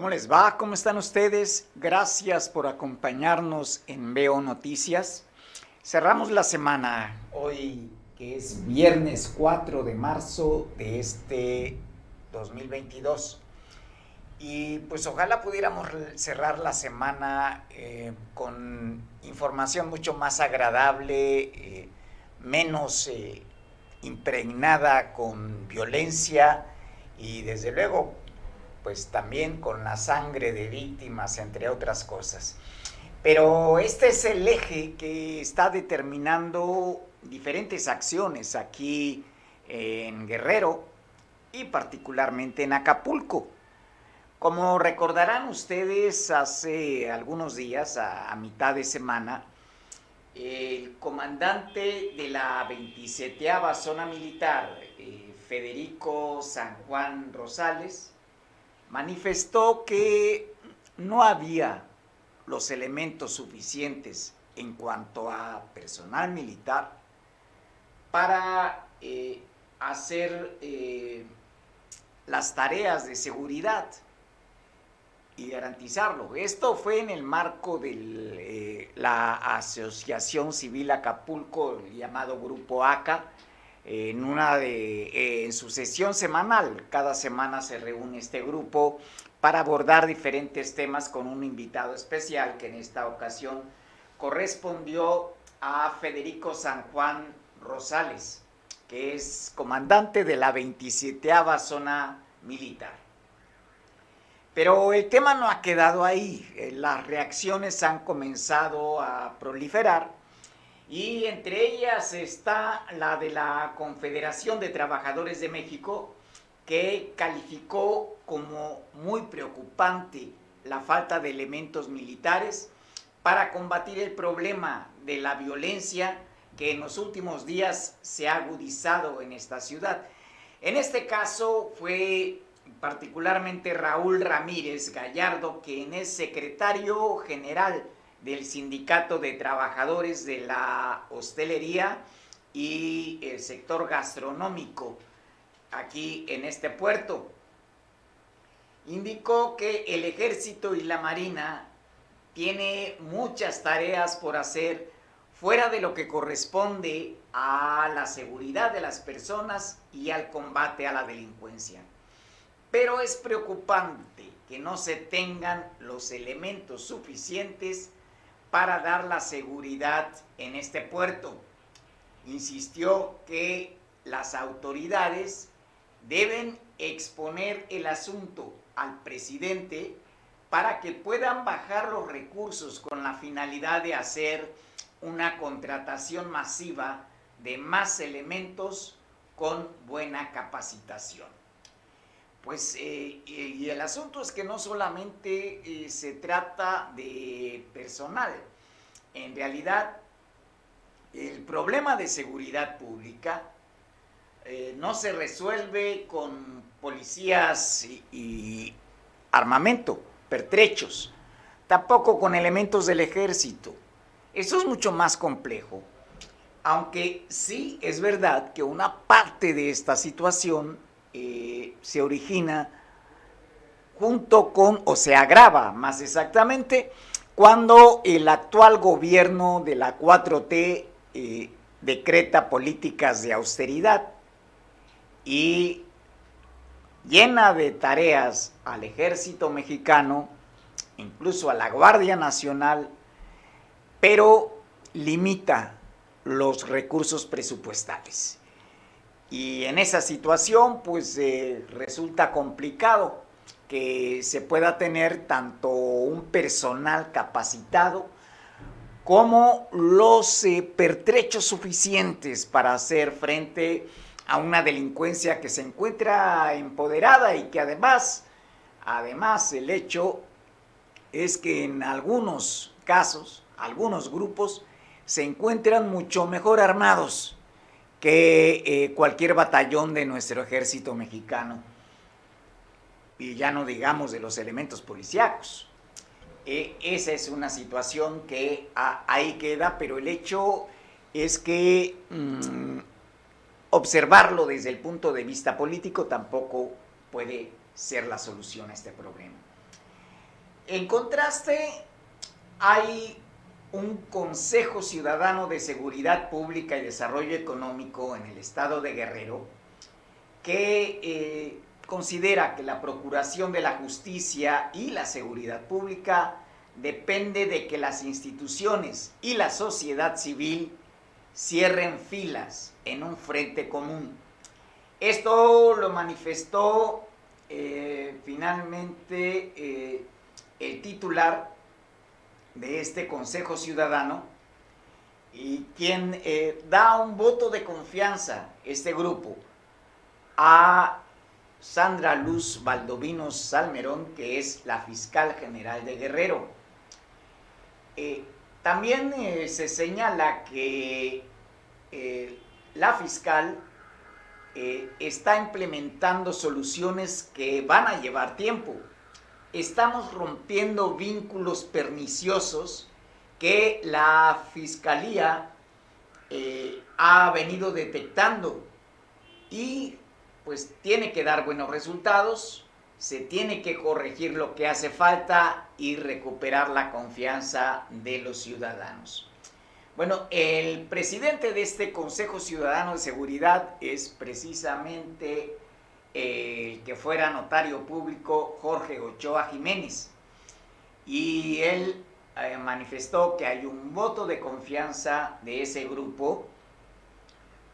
¿Cómo les va? ¿Cómo están ustedes? Gracias por acompañarnos en Veo Noticias. Cerramos la semana hoy, que es viernes 4 de marzo de este 2022. Y pues ojalá pudiéramos cerrar la semana eh, con información mucho más agradable, eh, menos eh, impregnada con violencia y desde luego pues también con la sangre de víctimas, entre otras cosas. Pero este es el eje que está determinando diferentes acciones aquí en Guerrero y particularmente en Acapulco. Como recordarán ustedes, hace algunos días, a, mitad de semana, el comandante de la 27 Zona Militar, eh, Federico San Juan Rosales, manifestó que no había los elementos suficientes en cuanto a personal militar para eh, hacer eh, las tareas de seguridad y garantizarlo. Esto fue en el marco de eh, la Asociación Civil Acapulco, llamado Grupo ACA, en una de eh, su sesión semanal. Cada semana se reúne este grupo para abordar diferentes temas con un invitado especial que en esta ocasión correspondió a Federico San Juan Rosales, que es comandante de la 27 zona militar. Pero el tema no ha quedado ahí, eh, las reacciones han comenzado a proliferar y entre ellas está la de la Confederación de Trabajadores de México, que calificó como muy preocupante la falta de elementos militares para combatir el problema de la violencia que en los últimos días se ha agudizado en esta ciudad. En este caso fue particularmente Raúl Ramírez Gallardo, quien es secretario general del Sindicato de Trabajadores de la Hostelería y el sector gastronómico aquí en este puerto. Indicó que el ejército y la marina tiene muchas tareas por hacer fuera de lo que corresponde a la seguridad de las personas y al combate a la delincuencia. Pero es preocupante que no se tengan los elementos suficientes para dar la seguridad en este puerto. Insistió que las autoridades deben exponer el asunto al presidente para que puedan bajar los recursos con la finalidad de hacer una contratación masiva de más elementos con buena capacitación. Pues, eh, y el asunto es que no solamente eh, se trata de personal, en realidad el problema de seguridad pública eh, no se resuelve con policías y armamento, pertrechos, tampoco con elementos del ejército. Eso es mucho más complejo, aunque sí es verdad que una parte de esta situación eh, se origina junto con, o se agrava más exactamente, cuando el actual gobierno de la 4T eh, decreta políticas de austeridad y llena de tareas al ejército mexicano, incluso a la Guardia Nacional, pero limita los recursos presupuestales. Y en esa situación, pues eh, resulta complicado que se pueda tener tanto un personal capacitado como los eh, pertrechos suficientes para hacer frente a una delincuencia que se encuentra empoderada y que además, además el hecho es que en algunos casos, algunos grupos se encuentran mucho mejor armados que eh, cualquier batallón de nuestro ejército mexicano. Y ya no digamos de los elementos policíacos. E, esa es una situación que ahí queda, pero el hecho es que mm, observarlo desde el punto de vista político tampoco puede ser la solución a este problema. En contraste, hay un Consejo Ciudadano de Seguridad Pública y Desarrollo Económico en el estado de Guerrero que eh, considera que la procuración de la justicia y la seguridad pública depende de que las instituciones y la sociedad civil cierren filas en un frente común. Esto lo manifestó eh, finalmente eh, el titular de este Consejo Ciudadano y quien eh, da un voto de confianza, este grupo, a Sandra Luz Valdovinos Salmerón, que es la fiscal general de Guerrero. Eh, también eh, se señala que la fiscal está implementando soluciones que van a llevar tiempo estamos rompiendo vínculos perniciosos que la Fiscalía eh, ha venido detectando y pues tiene que dar buenos resultados, se tiene que corregir lo que hace falta y recuperar la confianza de los ciudadanos. Bueno, el presidente de este Consejo Ciudadano de Seguridad es precisamente el que fuera notario público Jorge Ochoa Jiménez. Y él eh, manifestó que hay un voto de confianza de ese grupo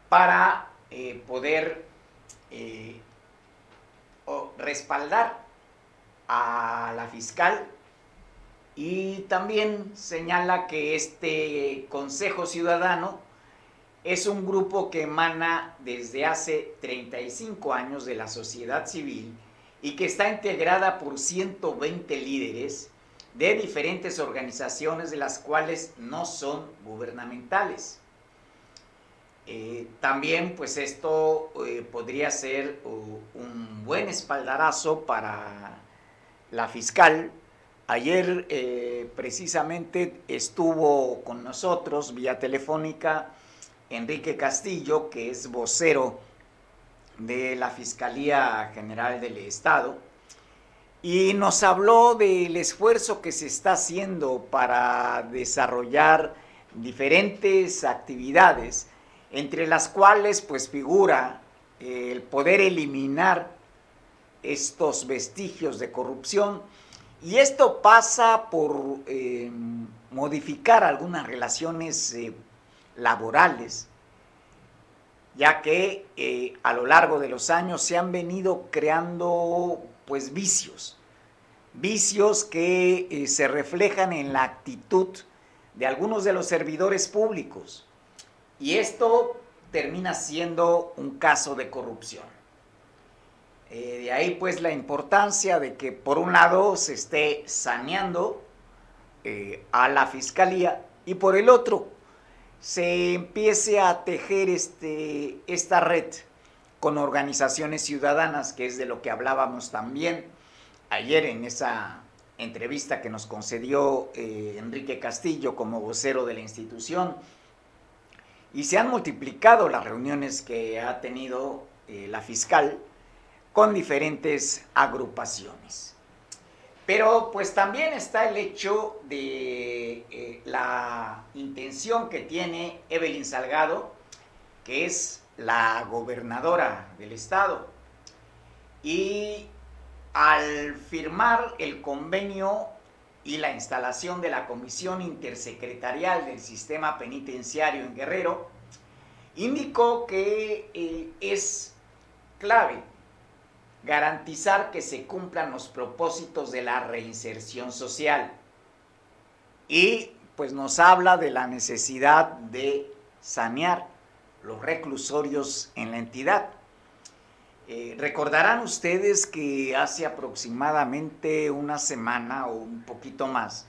para eh, poder eh, respaldar a la fiscal y también señala que este Consejo Ciudadano es un grupo que emana desde hace 35 años de la sociedad civil y que está integrada por 120 líderes de diferentes organizaciones de las cuales no son gubernamentales. Eh, también pues esto eh, podría ser un buen espaldarazo para la fiscal. Ayer eh, precisamente estuvo con nosotros vía telefónica Enrique Castillo, que es vocero de la Fiscalía General del Estado, y nos habló del esfuerzo que se está haciendo para desarrollar diferentes actividades, entre las cuales pues figura el poder eliminar estos vestigios de corrupción. Y esto pasa por eh, modificar algunas relaciones eh, laborales, ya que eh, a lo largo de los años se han venido creando pues vicios, vicios que eh, se reflejan en la actitud de algunos de los servidores públicos. Y esto termina siendo un caso de corrupción. Eh, de ahí pues la importancia de que por un lado se esté saneando a la fiscalía y por el otro se empiece a tejer este, esta red con organizaciones ciudadanas, que es de lo que hablábamos también ayer en esa entrevista que nos concedió eh, Enrique Castillo como vocero de la institución. Y se han multiplicado las reuniones que ha tenido eh, la fiscal con diferentes agrupaciones. Pero pues también está el hecho de eh, la intención que tiene Evelyn Salgado, que es la gobernadora del estado. Y al firmar el convenio y la instalación de la Comisión Intersecretarial del Sistema Penitenciario en Guerrero, indicó que eh, es clave garantizar que se cumplan los propósitos de la reinserción social. Y pues nos habla de la necesidad de sanear los reclusorios en la entidad. Eh, recordarán ustedes que hace aproximadamente una semana o un poquito más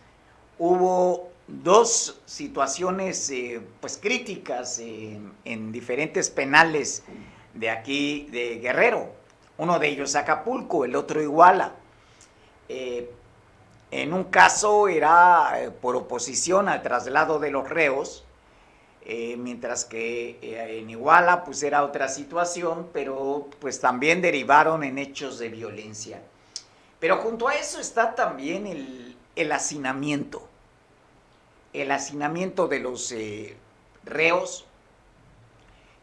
hubo dos situaciones eh, pues críticas en diferentes penales de aquí de Guerrero. Uno de ellos Acapulco, el otro Iguala. Eh, en un caso era eh, por oposición al traslado de los reos, eh, mientras que en Iguala pues era otra situación, pero pues también derivaron en hechos de violencia. Pero junto a eso está también el, el hacinamiento. El hacinamiento de los reos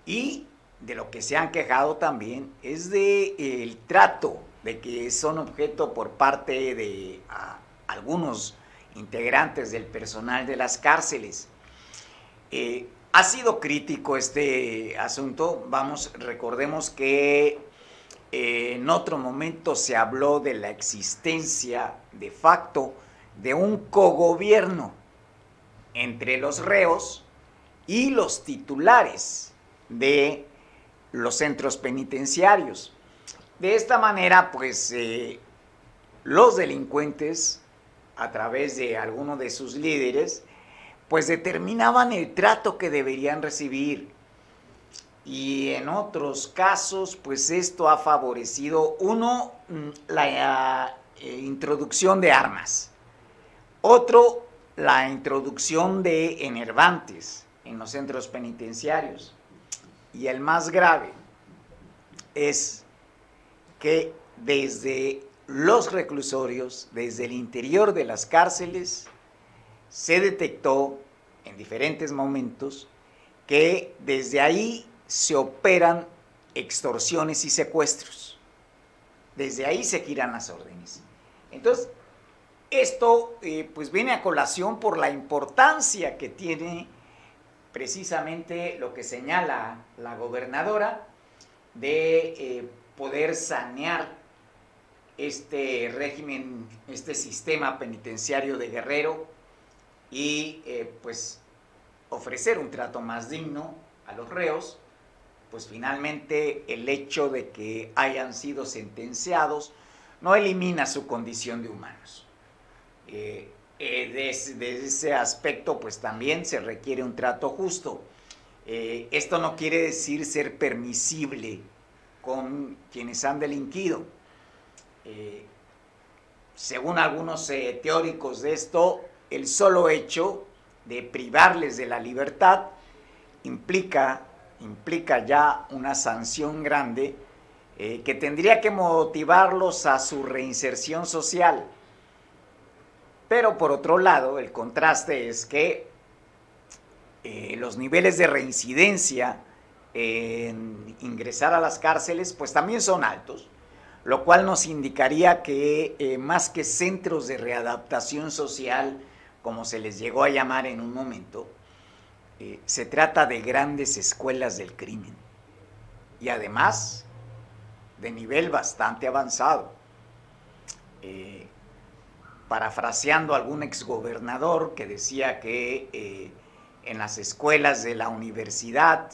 y de lo que se han quejado también es de el trato de que son objeto por parte de algunos integrantes del personal de las cárceles. Eh, ha sido crítico este asunto. Vamos, recordemos que eh, en otro momento se habló de la existencia de facto de un cogobierno entre los reos y los titulares de los centros penitenciarios. De esta manera, pues eh, los delincuentes, a través de alguno de sus líderes, pues determinaban el trato que deberían recibir. Y en otros casos, pues esto ha favorecido, uno, mm, la eh, introducción de armas. Otro, la introducción de enervantes en los centros penitenciarios. Y el más grave es que desde los reclusorios, desde el interior de las cárceles, se detectó en diferentes momentos que desde ahí se operan extorsiones y secuestros. Desde ahí se giran las órdenes. Entonces, esto eh, pues viene a colación por la importancia que tiene precisamente lo que señala la gobernadora de eh, poder sanear este régimen, este sistema penitenciario de Guerrero y eh, pues ofrecer un trato más digno a los reos, pues finalmente el hecho de que hayan sido sentenciados no elimina su condición de humanos. Eh, eh, de, ese aspecto, pues también se requiere un trato justo. esto no quiere decir ser permisible con quienes han delinquido. según algunos teóricos de esto, el solo hecho de privarles de la libertad implica, implica ya una sanción grande eh, que tendría que motivarlos a su reinserción social. Pero por otro lado, el contraste es que eh, los niveles de reincidencia en ingresar a las cárceles pues también son altos, lo cual nos indicaría que eh, más que centros de readaptación social, como se les llegó a llamar en un momento, eh, se trata de grandes escuelas del crimen y además de nivel bastante avanzado. Parafraseando a algún exgobernador que decía que eh, en las escuelas de la universidad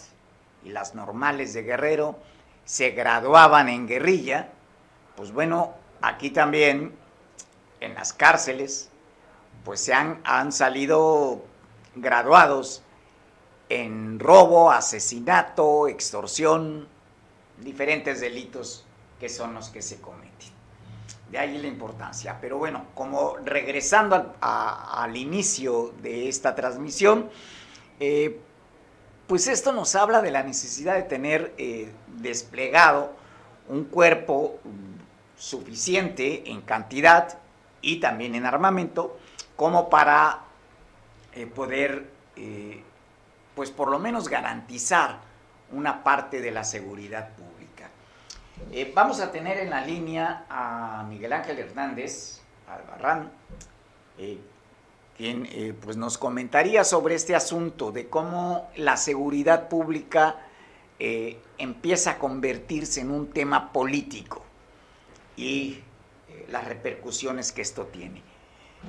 y las normales de Guerrero se graduaban en guerrilla, pues bueno, aquí también en las cárceles pues se han, han salido graduados en robo, asesinato, extorsión, diferentes delitos que son los que se cometen. De ahí la importancia. Pero bueno, como regresando al, inicio de esta transmisión, eh, pues esto nos habla de la necesidad de tener eh, desplegado un cuerpo suficiente en cantidad y también en armamento como para eh, poder, pues por lo menos garantizar una parte de la seguridad pública. Eh, vamos a tener en la línea a Miguel Ángel Hernández Albarrán, quien pues nos comentaría sobre este asunto de cómo la seguridad pública empieza a convertirse en un tema político y las repercusiones que esto tiene.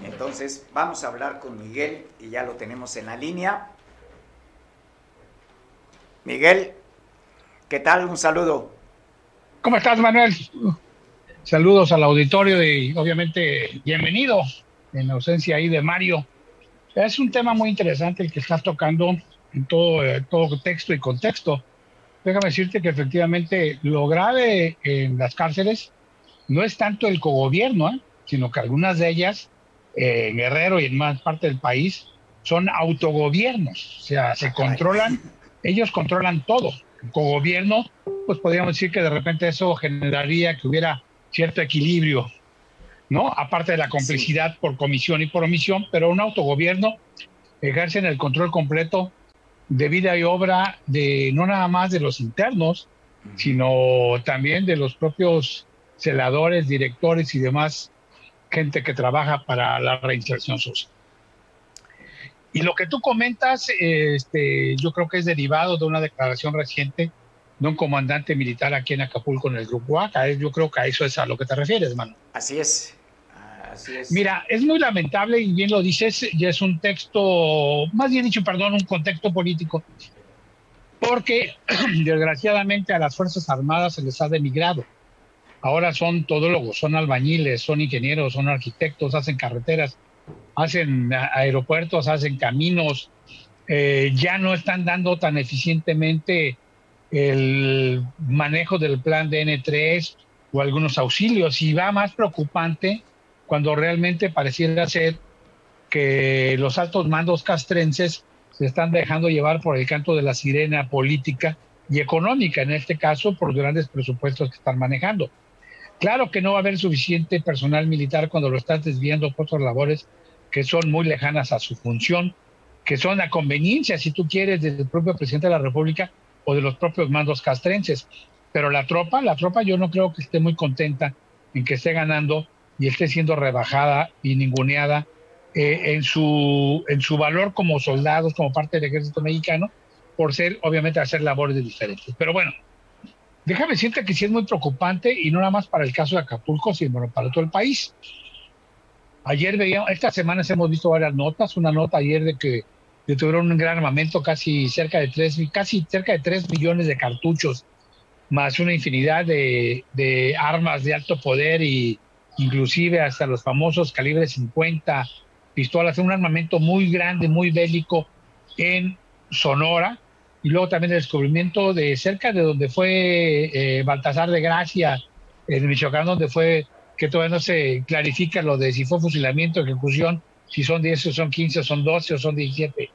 Entonces, vamos a hablar con Miguel y ya lo tenemos en la línea. Miguel, ¿qué tal? Un saludo. ¿Cómo estás, Manuel? Saludos al auditorio y obviamente bienvenido en la ausencia ahí de Mario. Es un tema muy interesante el que estás tocando en todo, eh, todo texto y contexto. Déjame decirte que efectivamente lo grave en las cárceles no es tanto el cogobierno, ¿eh? sino que algunas de ellas en Guerrero y en más parte del país son autogobiernos, o sea, se controlan, ellos controlan todo. Cogobierno, pues podríamos decir que de repente eso generaría que hubiera cierto equilibrio. ¿no? Aparte de la complicidad por comisión y por omisión, pero un autogobierno ejercen el control completo de vida y obra de no nada más de los internos, sino también de los propios celadores, directores y demás gente que trabaja para la reinserción social. Y lo que tú comentas, este, yo creo que es derivado de una declaración reciente de un comandante militar aquí en Acapulco en el Grupo ACA. Yo creo que a eso es a lo que te refieres, hermano. Así es. Mira, es muy lamentable y bien lo dices, ya es un texto, más bien dicho, perdón, un contexto político, porque desgraciadamente a las Fuerzas Armadas se les ha denigrado. Ahora son todólogos, son albañiles, son ingenieros, son arquitectos, hacen carreteras, hacen aeropuertos, hacen caminos, eh, ya no están dando tan eficientemente el manejo del plan DN3 o algunos auxilios. Y va más preocupante cuando realmente pareciera ser que los altos mandos castrenses se están dejando llevar por el canto de la sirena política y económica, en este caso por grandes presupuestos que están manejando. Claro que no va a haber suficiente personal militar cuando lo estás desviando por otras labores que son muy lejanas a su función, que son a conveniencia, si tú quieres, del propio presidente de la República o de los propios mandos castrenses. Pero la tropa, la tropa yo no creo que esté muy contenta en que esté ganando y esté siendo rebajada y ninguneada eh, en, su, en su valor como soldados, como parte del ejército mexicano, por ser, obviamente, hacer labores diferentes. Pero bueno, déjame decirte que sí es muy preocupante y no nada más para el caso de Acapulco, sino para todo el país. Ayer veíamos, estas semanas hemos visto varias notas, una nota ayer de que tuvieron un gran armamento, casi cerca de tres, casi cerca de 3 millones de cartuchos, más una infinidad de, de armas de alto poder y inclusive hasta los famosos calibres 50 pistolas, un armamento muy grande, muy bélico en Sonora, y luego también el descubrimiento de cerca de donde fue eh, Baltasar de Gracia, en Michoacán, donde fue, que todavía no se clarifica lo de si fue fusilamiento, ejecución, si son 10 o son 15 o son 12 o son 17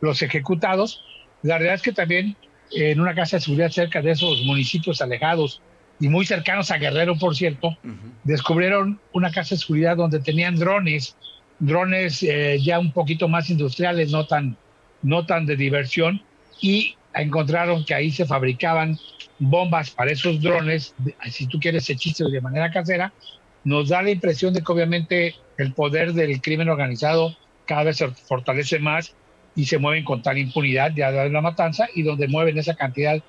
los ejecutados. La realidad es que también en una casa de seguridad cerca de esos municipios alejados y muy cercanos a Guerrero, por cierto, descubrieron una casa de seguridad donde tenían drones, drones eh, ya un poquito más industriales, no tan, no tan de diversión, y encontraron que ahí se fabricaban bombas para esos drones, si tú quieres hechizos de manera casera, nos da la impresión de que obviamente el poder del crimen organizado cada vez se fortalece más y se mueven con tal impunidad ya de la matanza y donde mueven esa cantidad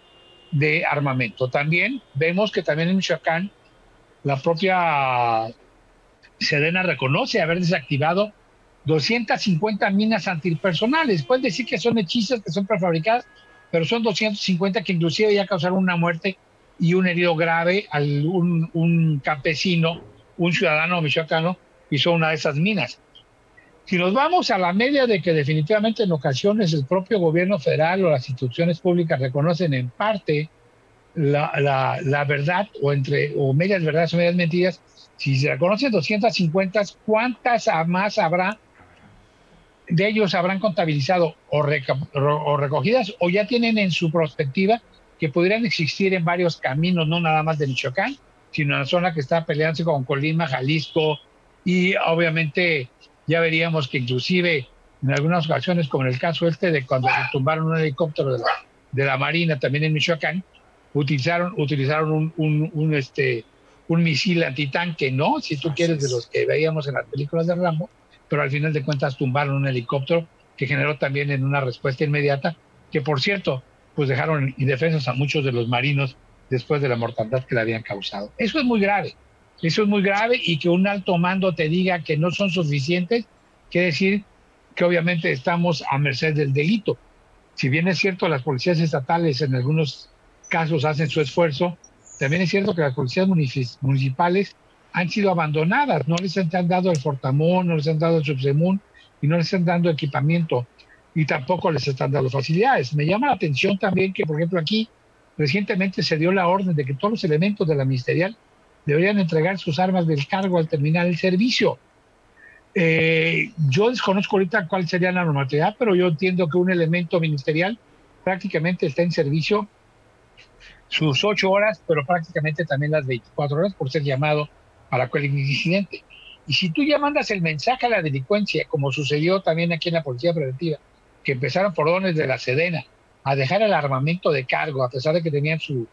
de armamento. También vemos que también en Michoacán la propia Sedena reconoce haber desactivado 250 minas antipersonales. Pueden decir que son hechizas, que son prefabricadas, pero son 250 que inclusive ya causaron una muerte y un herido grave a un, un, campesino, un ciudadano michoacano, hizo una de esas minas. Si nos vamos a la media de que definitivamente en ocasiones el propio gobierno federal o las instituciones públicas reconocen en parte la, la, la verdad o entre o medias verdades o medias mentiras, si se reconocen 250, ¿cuántas más habrá de ellos habrán contabilizado o, recogidas o ya tienen en su perspectiva que pudieran existir en varios caminos, no nada más de Michoacán, sino en la zona que está peleándose con Colima, Jalisco y obviamente ya veríamos que inclusive en algunas ocasiones, como en el caso este de cuando se tumbaron un helicóptero de la, de la Marina también en Michoacán, utilizaron, utilizaron un, un, un, este, un misil antitanque, ¿no? Si tú quieres, de los que veíamos en las películas de Rambo, pero al final de cuentas tumbaron un helicóptero que generó también en una respuesta inmediata, que por cierto, pues dejaron indefensos a muchos de los marinos después de la mortandad que le habían causado. Eso es muy grave, eso es muy grave y que un alto mando te diga que no son suficientes, quiere decir que obviamente estamos a merced del delito. Si bien es cierto, las policías estatales en algunos casos hacen su esfuerzo, también es cierto que las policías municipales han sido abandonadas, no les han dado el Fortamón, no les han dado el Subsemún y no les han dado equipamiento y tampoco les están dando facilidades. Me llama la atención también que, por ejemplo, aquí recientemente se dio la orden de que todos los elementos de la ministerial deberían entregar sus armas del cargo al terminar el servicio. Eh, yo desconozco ahorita cuál sería la normatividad, pero yo entiendo que un elemento ministerial prácticamente está en servicio sus ocho horas, pero prácticamente también las 24 horas por ser llamado para cualquier incidente. Y si tú ya mandas el mensaje a la delincuencia, como sucedió también aquí en la Policía Preventiva, que empezaron por órdenes de la Sedena a dejar el armamento de cargo, a pesar de que tenían su,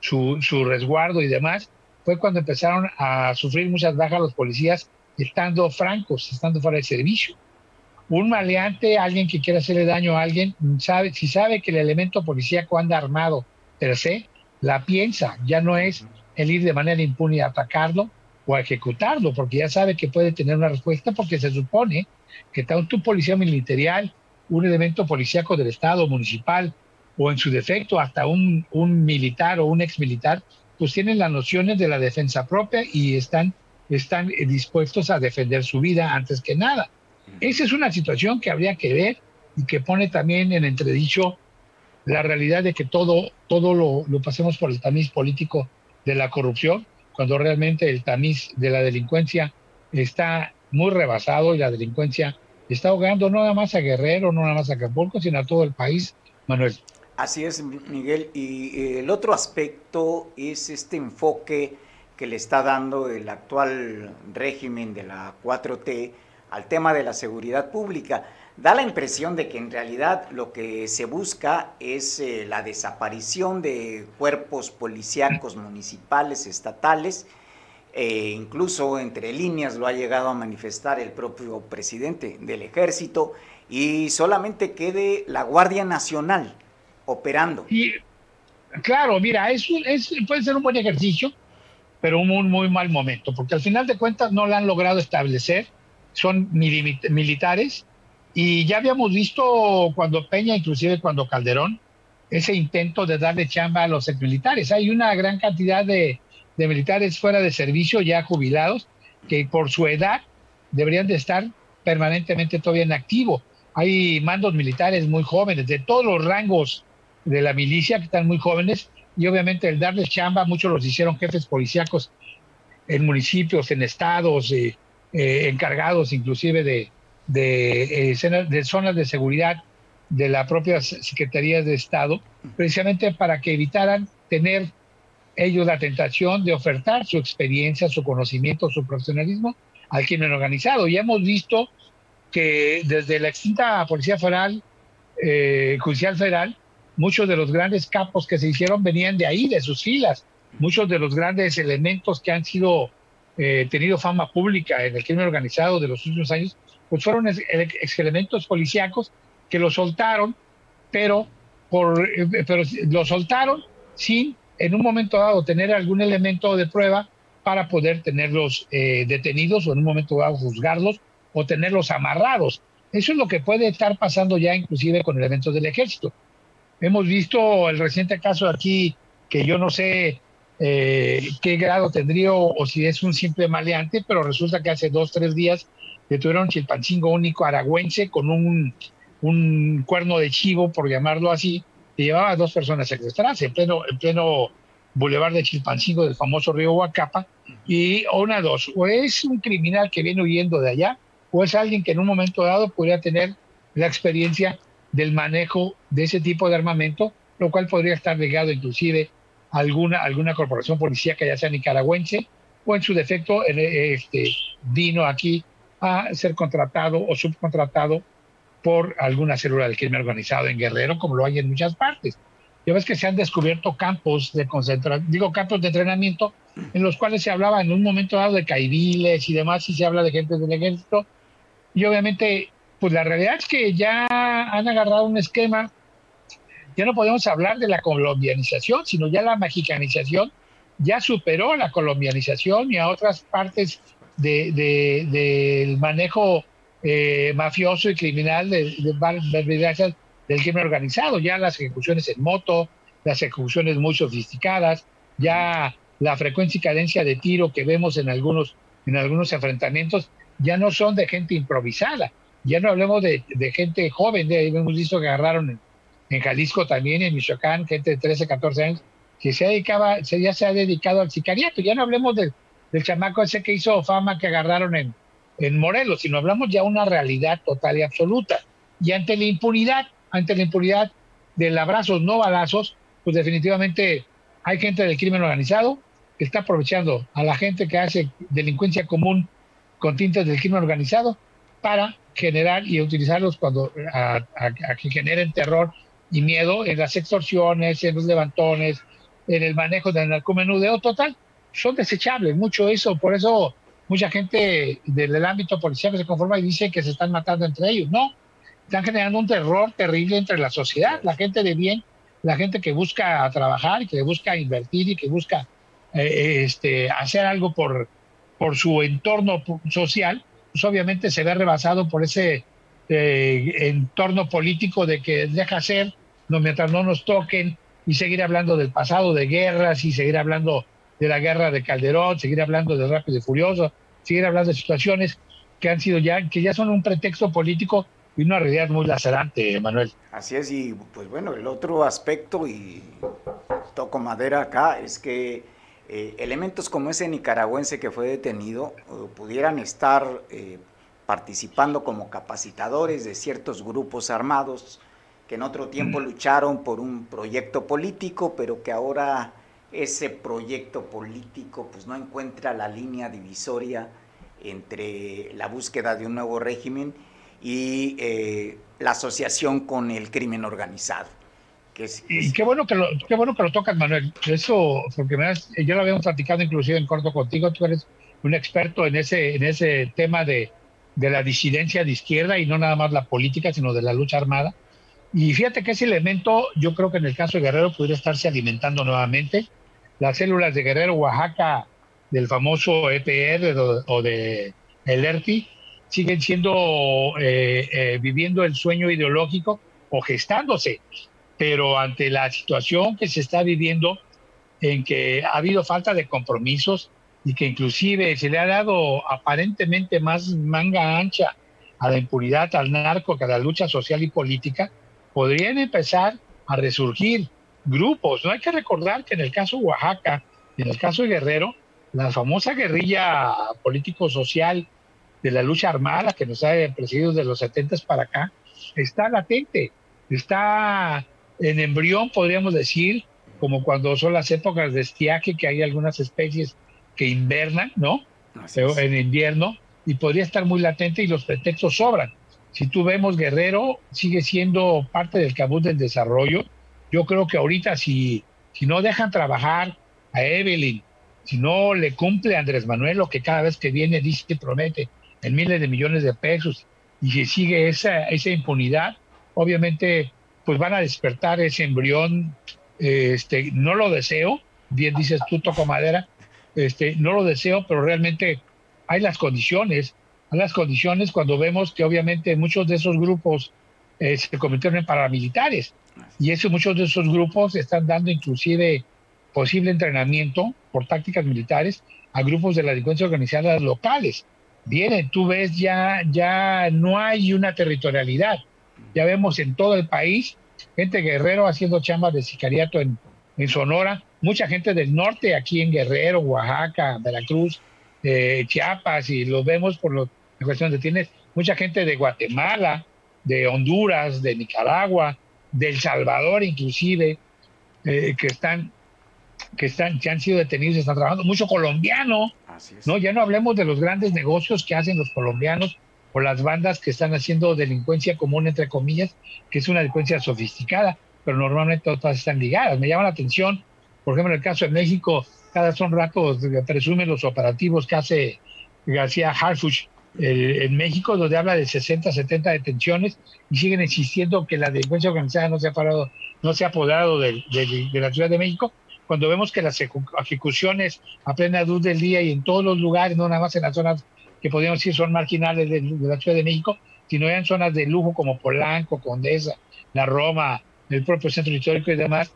su, su resguardo y demás, fue cuando empezaron a sufrir muchas bajas los policías estando francos, estando fuera de servicio. Un maleante, alguien que quiera hacerle daño a alguien, sabe, si sabe que el elemento policíaco anda armado per se, la piensa, ya no es el ir de manera impune a atacarlo o a ejecutarlo, porque ya sabe que puede tener una respuesta, porque se supone que tanto un policía ministerial, un elemento policíaco del Estado municipal, o en su defecto hasta un, un militar o un ex militar, pues tienen las nociones de la defensa propia y están, están dispuestos a defender su vida antes que nada. Esa es una situación que habría que ver y que pone también en entredicho la realidad de que todo, todo lo, lo pasemos por el tamiz político de la corrupción, cuando realmente el tamiz de la delincuencia está muy rebasado y la delincuencia está ahogando no nada más a Guerrero, no nada más a Acapulco, sino a todo el país, Manuel. Así es, Miguel. Y eh, el otro aspecto es este enfoque que le está dando el actual régimen de la 4T al tema de la seguridad pública. Da la impresión de que en realidad lo que se busca es eh, la desaparición de cuerpos policíacos municipales, estatales, e incluso entre líneas lo ha llegado a manifestar el propio presidente del ejército, y solamente quede la Guardia Nacional operando. Y, claro, mira, es, es, puede ser un buen ejercicio, pero un muy, muy mal momento, porque al final de cuentas no lo han logrado establecer, son militares, y ya habíamos visto cuando Peña, inclusive cuando Calderón, ese intento de darle chamba a los militares. Hay una gran cantidad de, de militares fuera de servicio, ya jubilados, que por su edad deberían de estar permanentemente todavía en activo. Hay mandos militares muy jóvenes, de todos los rangos de la milicia que están muy jóvenes y obviamente el darles chamba, muchos los hicieron jefes policíacos en municipios, en estados, eh, eh, encargados inclusive de, de, eh, de zonas de seguridad de la propia Secretaría de Estado, precisamente para que evitaran tener ellos la tentación de ofertar su experiencia, su conocimiento, su profesionalismo al crimen organizado. Y hemos visto que desde la extinta Policía Federal, eh, Judicial Federal, muchos de los grandes capos que se hicieron venían de ahí, de sus filas. Muchos de los grandes elementos que han sido eh, tenido fama pública en el crimen organizado de los últimos años, pues fueron ex elementos policíacos que lo soltaron, pero, por, eh, pero lo soltaron sin en un momento dado tener algún elemento de prueba para poder tenerlos eh, detenidos o en un momento dado juzgarlos o tenerlos amarrados. Eso es lo que puede estar pasando ya inclusive con elementos del ejército. Hemos visto el reciente caso aquí, que yo no sé eh, qué grado tendría o, si es un simple maleante, pero resulta que hace dos, tres días detuvieron Chilpancingo único aragüense con un, un cuerno de chivo, por llamarlo así, que llevaba a dos personas secuestradas en pleno, en pleno bulevar de Chilpancingo del famoso río Huacapa, y una dos, o es un criminal que viene huyendo de allá, o es alguien que en un momento dado podría tener la experiencia del manejo de ese tipo de armamento, lo cual podría estar ligado inclusive a alguna, alguna corporación policíaca, ya sea nicaragüense, o en su defecto este, vino aquí a ser contratado o subcontratado por alguna célula del crimen organizado en Guerrero, como lo hay en muchas partes. Ya ves que se han descubierto campos de concentración, digo campos de entrenamiento, en los cuales se hablaba en un momento dado de caibiles y demás, y se habla de gente del ejército. Y obviamente pues la realidad es que ya han agarrado un esquema, ya no podemos hablar de la colombianización, sino ya la mexicanización ya superó la colombianización y a otras partes del de, manejo eh, mafioso y criminal de, de, del crimen organizado, ya las ejecuciones en moto, las ejecuciones muy sofisticadas, ya la frecuencia y cadencia de tiro que vemos en algunos, en algunos enfrentamientos ya no son de gente improvisada, ya no hablemos de, gente joven, de, hemos visto que agarraron en, Jalisco también, en Michoacán, gente de 13, 14 años, que se dedicaba, ya se ha dedicado al sicariato. Ya no hablemos del, del chamaco ese que hizo fama que agarraron en, en Morelos, sino hablamos ya de una realidad total y absoluta. Y ante la impunidad, ante la impunidad del abrazos, no balazos, pues definitivamente hay gente del crimen organizado que está aprovechando a la gente que hace delincuencia común con tintes del crimen organizado para generar y utilizarlos cuando a, que generen terror y miedo en las extorsiones, en los levantones, en el manejo del narcomenudeo total, son desechables, mucho eso, por eso mucha gente del, ámbito policial se conforma y dice que se están matando entre ellos, no, están generando un terror terrible entre la sociedad, la gente de bien, la gente que busca trabajar, que busca invertir y que busca eh, este, hacer algo por, por su entorno social, pues obviamente se ve rebasado por ese eh, entorno político de que deja ser, no, mientras no nos toquen, y seguir hablando del pasado de guerras, y seguir hablando de la guerra de Calderón, seguir hablando de Rápido y Furioso, seguir hablando de situaciones que han sido ya, que ya son un pretexto político y una realidad muy lacerante, Manuel. Así es, y pues bueno, el otro aspecto, y toco madera acá, es que eh, elementos como ese nicaragüense que fue detenido eh, pudieran estar eh, participando como capacitadores de ciertos grupos armados que en otro tiempo lucharon por un proyecto político, pero que ahora ese proyecto político pues no encuentra la línea divisoria entre la búsqueda de un nuevo régimen y la asociación con el crimen organizado. Y qué bueno que lo, qué bueno que lo tocas, Manuel. Eso, porque me yo lo habíamos platicado inclusive en corto contigo, tú eres un experto en ese, en ese tema de, de la disidencia de izquierda y no nada más la política, sino de la lucha armada. Y fíjate que ese elemento, yo creo que en el caso de Guerrero pudiera estarse alimentando nuevamente. Las células de Guerrero, Oaxaca, del famoso EPR o de el ERTI, siguen siendo, eh, eh, viviendo el sueño ideológico o gestándose pero ante la situación que se está viviendo, en que ha habido falta de compromisos y que inclusive se le ha dado aparentemente más manga ancha a la impunidad, al narco, que a la lucha social y política, podrían empezar a resurgir grupos. No hay que recordar que en el caso de Oaxaca, en el caso de Guerrero, la famosa guerrilla político-social de la lucha armada que nos ha presidido de los 70 para acá, está latente, está en embrión, podríamos decir, como cuando son las épocas de estiaje, que hay algunas especies que invernan, ¿no? En invierno, y podría estar muy latente y los pretextos sobran. Si tú vemos Guerrero, sigue siendo parte del cabuz del desarrollo. Yo creo que ahorita si, si no dejan trabajar a Evelyn, si no le cumple a Andrés Manuel lo que cada vez que viene dice que promete en miles de millones de pesos, y si sigue esa, esa impunidad, obviamente pues van a despertar ese embrión, este, no lo deseo, bien dices tú, toco madera, este, no lo deseo, pero realmente hay las condiciones, hay las condiciones cuando vemos que obviamente muchos de esos grupos eh, se convirtieron en paramilitares y eso, muchos de esos grupos están dando inclusive posible entrenamiento por tácticas militares a grupos de la delincuencia organizada locales. Vienen, tú ves, ya, ya no hay una territorialidad ya vemos en todo el país gente guerrero haciendo chambas de sicariato en, en Sonora, mucha gente del norte aquí en Guerrero, Oaxaca, Veracruz, eh, Chiapas, y lo vemos por lo, la cuestión de tienes mucha gente de Guatemala, de Honduras, de Nicaragua, de El Salvador inclusive, eh, que están que están que han sido detenidos y están trabajando. Mucho colombiano no ya no hablemos de los grandes negocios que hacen los colombianos o las bandas que están haciendo delincuencia común, entre comillas, que es una delincuencia sofisticada, pero normalmente todas están ligadas. Me llama la atención, por ejemplo, en el caso de México, cada son ratos presumen los operativos que hace García Harfuch en México, donde habla de 60, 70 detenciones y siguen existiendo que la delincuencia organizada no se ha parado, no se ha apoderado de, de la Ciudad de México, cuando vemos que las ejecuciones a plena luz del día y en todos los lugares, no nada más en las zonas que podríamos decir son marginales de, la Ciudad de México, sino en zonas de lujo como Polanco, Condesa, la Roma, el propio centro histórico y demás,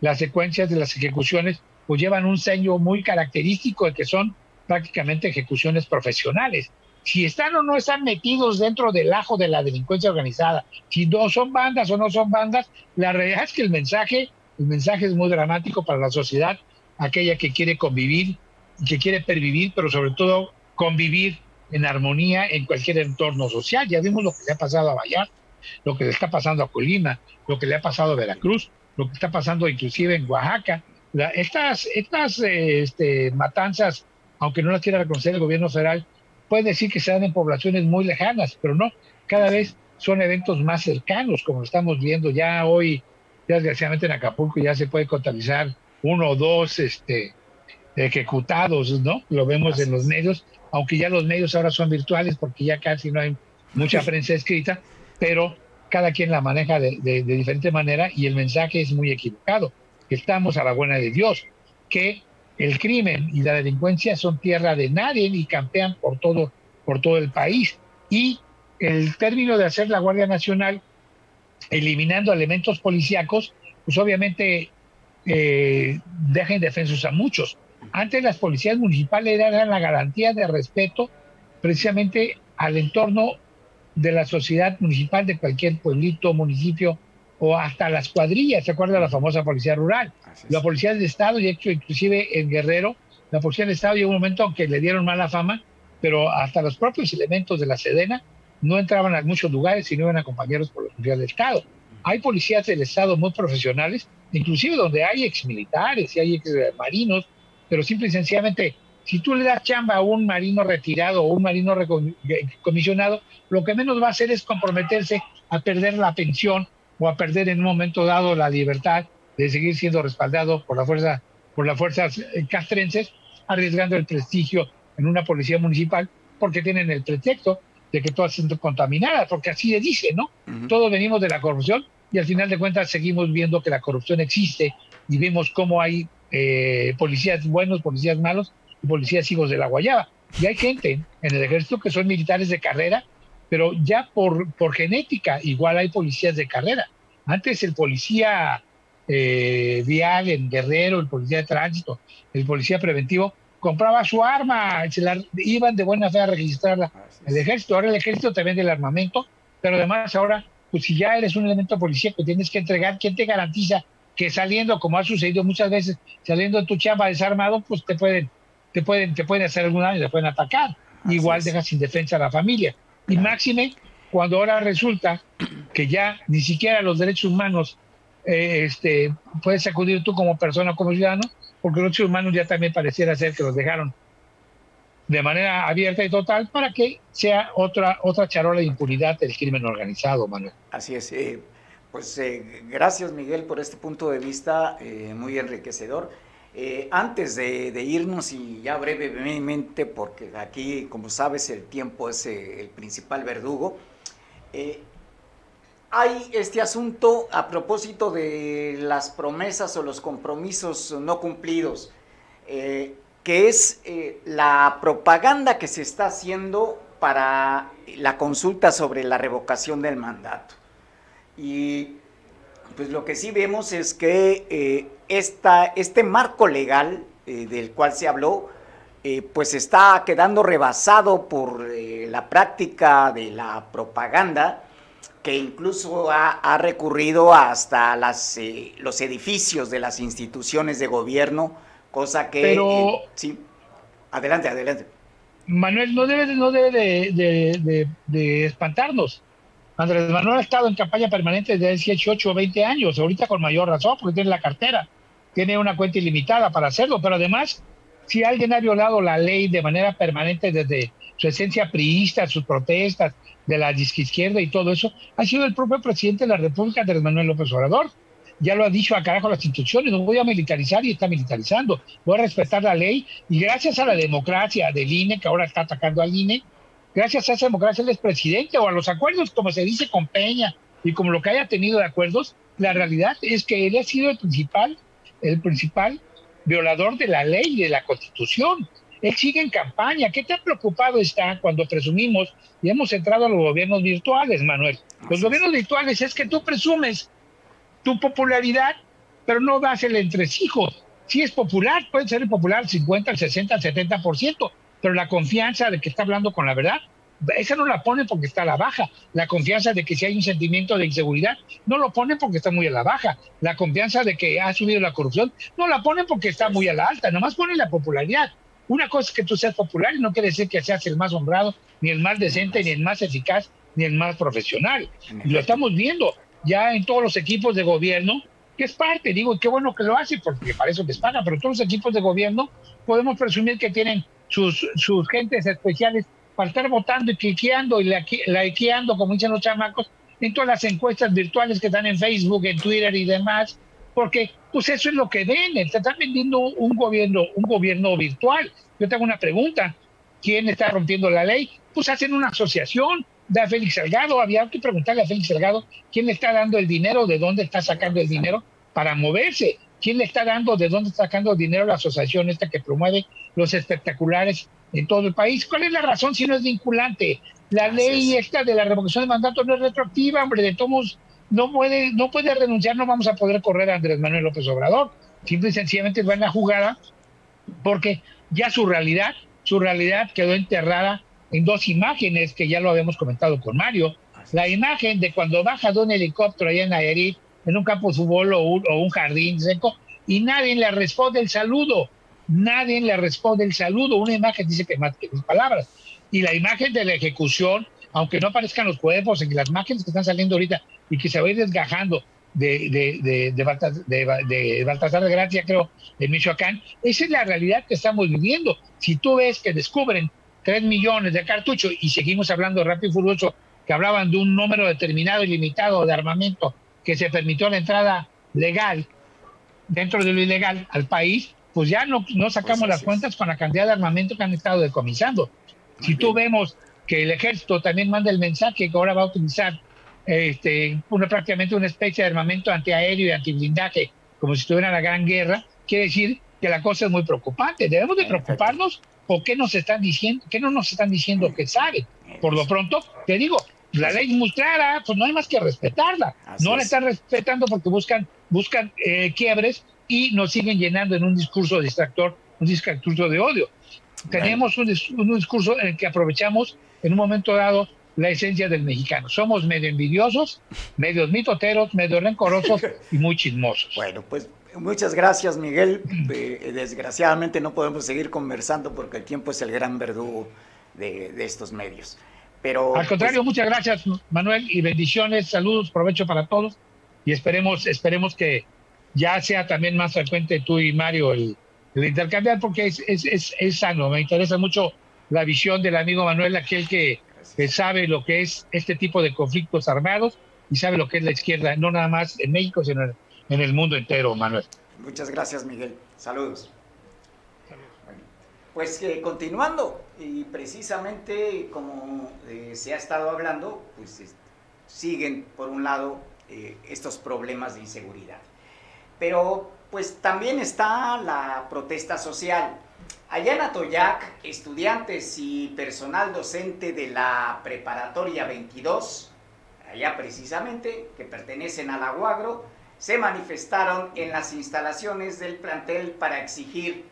las secuencias de las ejecuciones pues llevan un sello muy característico de que son prácticamente ejecuciones profesionales. Si están o no están metidos dentro del ajo de la delincuencia organizada, si no son bandas o no son bandas, la realidad es que el mensaje, el mensaje es muy dramático para la sociedad, aquella que quiere convivir, que quiere pervivir, pero sobre todo convivir en armonía en cualquier entorno social. Ya vimos lo que le ha pasado a Vallarta, lo que le está pasando a Colima, lo que le ha pasado a Veracruz, lo que está pasando inclusive en Oaxaca. estas estas este, matanzas, aunque no las quiera reconocer el gobierno federal, puede decir que se dan en poblaciones muy lejanas, pero no, cada vez son eventos más cercanos, como lo estamos viendo ya hoy, ya desgraciadamente en Acapulco ya se puede contabilizar uno o dos este, ejecutados, ¿no? Lo vemos en los medios, aunque ya los medios ahora son virtuales porque ya casi no hay mucha prensa escrita, pero cada quien la maneja de, de, diferente manera y el mensaje es muy equivocado, estamos a la buena de Dios, que el crimen y la delincuencia son tierra de nadie y campean por todo, por todo el país. Y el término de hacer la Guardia Nacional eliminando elementos policíacos, pues obviamente eh, deja indefensos a muchos. Antes las policías municipales eran la garantía de respeto precisamente al entorno de la sociedad municipal de cualquier pueblito, municipio o hasta las cuadrillas, ¿se acuerda de la famosa policía rural? La policía de Estado, y hecho inclusive en Guerrero, la policía de Estado llegó un momento que le dieron mala fama, pero hasta los propios elementos de la Sedena no entraban a muchos lugares y no iban acompañados por los policías del Estado. Hay policías del Estado muy profesionales, inclusive donde hay exmilitares y hay exmarinos, pero simple y sencillamente, si tú le das chamba a un marino retirado o un marino comisionado, lo que menos va a hacer es comprometerse a perder la pensión o a perder en un momento dado la libertad de seguir siendo respaldado por la fuerza por las fuerzas eh, castrenses, arriesgando el prestigio en una policía municipal porque tienen el pretexto de que todas están contaminadas, porque así le dice, ¿no? Todos venimos de la corrupción y al final de cuentas seguimos viendo que la corrupción existe y vemos cómo hay eh, policías buenos, policías malos y policías hijos de la guayaba. Y hay gente en el ejército que son militares de carrera, pero ya por, por genética igual hay policías de carrera. Antes el policía eh, vial en Guerrero, el policía de tránsito, el policía preventivo, compraba su arma, se la, iban de buena fe a registrarla. El ejército, ahora el ejército te vende el armamento, pero además ahora, pues si ya eres un elemento policía que tienes que entregar, ¿quién te garantiza que saliendo, como ha sucedido muchas veces, saliendo de tu chamba desarmado, pues te pueden, te pueden, te pueden hacer algún daño, te pueden atacar. Igual dejas sin defensa a la familia. Y máxime, cuando ahora resulta que ya ni siquiera los derechos humanos eh, este, puedes acudir tú como persona, como ciudadano, porque los derechos humanos ya también pareciera ser que los dejaron de manera abierta y total para que sea otra, otra charola de impunidad del crimen organizado, Manuel. Así es. Eh, pues eh, gracias, Miguel, por este punto de vista eh, muy enriquecedor. Antes de, irnos y ya brevemente, porque aquí, como sabes, el tiempo es el principal verdugo, hay este asunto a propósito de las promesas o los compromisos no cumplidos, eh, que es eh, la propaganda que se está haciendo para la consulta sobre la revocación del mandato. Y pues lo que sí vemos es que eh, este marco legal del cual se habló, pues está quedando rebasado por la práctica de la propaganda que incluso ha, recurrido hasta las, eh, los edificios de las instituciones de gobierno, cosa que... Pero... Eh, sí, adelante, adelante. Manuel, no debe, no debe de, de, espantarnos. Andrés Manuel ha estado en campaña permanente desde 18 o 20 años, ahorita con mayor razón, porque tiene la cartera, tiene una cuenta ilimitada para hacerlo, pero además, si alguien ha violado la ley de manera permanente desde su esencia priista, sus protestas, de la izquierda y todo eso, ha sido el propio presidente de la República, Andrés Manuel López Obrador. Ya lo ha dicho a carajo las instituciones, no voy a militarizar y está militarizando, voy a respetar la ley y gracias a la democracia del INE, que ahora está atacando al INE, gracias a esa democracia él es presidente o a los acuerdos, como se dice con Peña y como lo que haya tenido de acuerdos, la realidad es que él ha sido el principal, el principal violador de la ley y de la constitución. Él sigue en campaña. ¿Qué tan preocupado está cuando presumimos y hemos entrado a los gobiernos virtuales, Manuel? Los gobiernos virtuales es que tú presumes tu popularidad, pero no das el entresijo. Si es popular, puede ser popular al 50, al 60, al 70%, pero la confianza de que está hablando con la verdad, esa no la pone porque está a la baja. La confianza de que si hay un sentimiento de inseguridad, no lo pone porque está muy a la baja. La confianza de que ha subido la corrupción, no la pone porque está muy a la alta. Nomás pone la popularidad. Una cosa es que tú seas popular y no quiere decir que seas el más honrado, ni el más decente, ni el más eficaz, ni el más profesional. Lo estamos viendo ya en todos los equipos de gobierno, que es parte, digo, qué bueno que lo hace, porque para eso les paga, pero todos los equipos de gobierno podemos presumir que tienen sus, sus gentes especiales para estar votando y cliqueando y likeando, como dicen los chamacos, en todas las encuestas virtuales que están en Facebook, en Twitter y demás, porque pues eso es lo que venden, te están vendiendo un gobierno, un gobierno virtual. Yo tengo una pregunta, ¿quién está rompiendo la ley? Pues hacen una asociación, de a Félix Salgado, había que preguntarle a Félix Salgado quién le está dando el dinero, de dónde está sacando el dinero para moverse, quién le está dando, de dónde está sacando dinero la asociación esta que promueve los espectaculares en todo el país. ¿Cuál es la razón si no es vinculante? La ley esta de la revocación de mandato no es retroactiva, hombre, de todos no puede, no puede renunciar, no vamos a poder correr a Andrés Manuel López Obrador. Simple y sencillamente va en la jugada porque ya su realidad, su realidad quedó enterrada en dos imágenes que ya lo habíamos comentado con Mario. La imagen de cuando baja de un helicóptero allá en Nayarit, en un campo de fútbol o un, jardín seco, y nadie le responde el saludo. Nadie le responde el saludo. Una imagen dice que más que mis palabras. Y la imagen de la ejecución, aunque no aparezcan los cuerpos, en las imágenes que están saliendo ahorita y que se va a ir desgajando de, de, de, de, Baltasar de Gracia, creo, en Michoacán, esa es la realidad que estamos viviendo. Si tú ves que descubren 3 millones de cartuchos y seguimos hablando rápido y furioso que hablaban de un número determinado y limitado de armamento que se permitió la entrada legal dentro de lo ilegal al país, pues ya no, no sacamos pues las cuentas con la cantidad de armamento que han estado decomisando. Si tú vemos que el ejército también manda el mensaje que ahora va a utilizar este, una, prácticamente una especie de armamento antiaéreo y antiblindaje, como si estuviera en la Gran Guerra, quiere decir que la cosa es muy preocupante. Debemos de preocuparnos o qué nos están diciendo, qué no nos están diciendo que saben. Por lo pronto, te digo, la ley es muy clara, pues no hay más que respetarla. no la están respetando porque buscan, buscan eh, quiebres y nos siguen llenando en un discurso distractor, un discurso de odio. Tenemos un, un, discurso en el que aprovechamos en un momento dado la esencia del mexicano. Somos medio envidiosos, medio mitoteros, medio rencorosos y muy chismosos. Bueno, pues Muchas gracias, Miguel. Eh, desgraciadamente no podemos seguir conversando porque el tiempo es el gran verdugo de, estos medios. Pero, Al contrario, pues, muchas gracias, Manuel, y bendiciones, saludos, provecho para todos. Y esperemos, esperemos que ya sea también más frecuente tú y Mario el, intercambiar, porque es, es, es, sano. Me interesa mucho la visión del amigo Manuel, aquel que, que sabe lo que es este tipo de conflictos armados y sabe lo que es la izquierda, no nada más en México, sino en en el mundo entero, Manuel. Muchas gracias, Miguel. Saludos. pues eh, continuando, y precisamente como eh, se ha estado hablando, pues siguen por un lado eh, estos problemas de inseguridad. Pero pues también está la protesta social. Allá en Atoyac, estudiantes y personal docente de la preparatoria 22, allá precisamente, que pertenecen a la UAGRO, se manifestaron en las instalaciones del plantel para exigir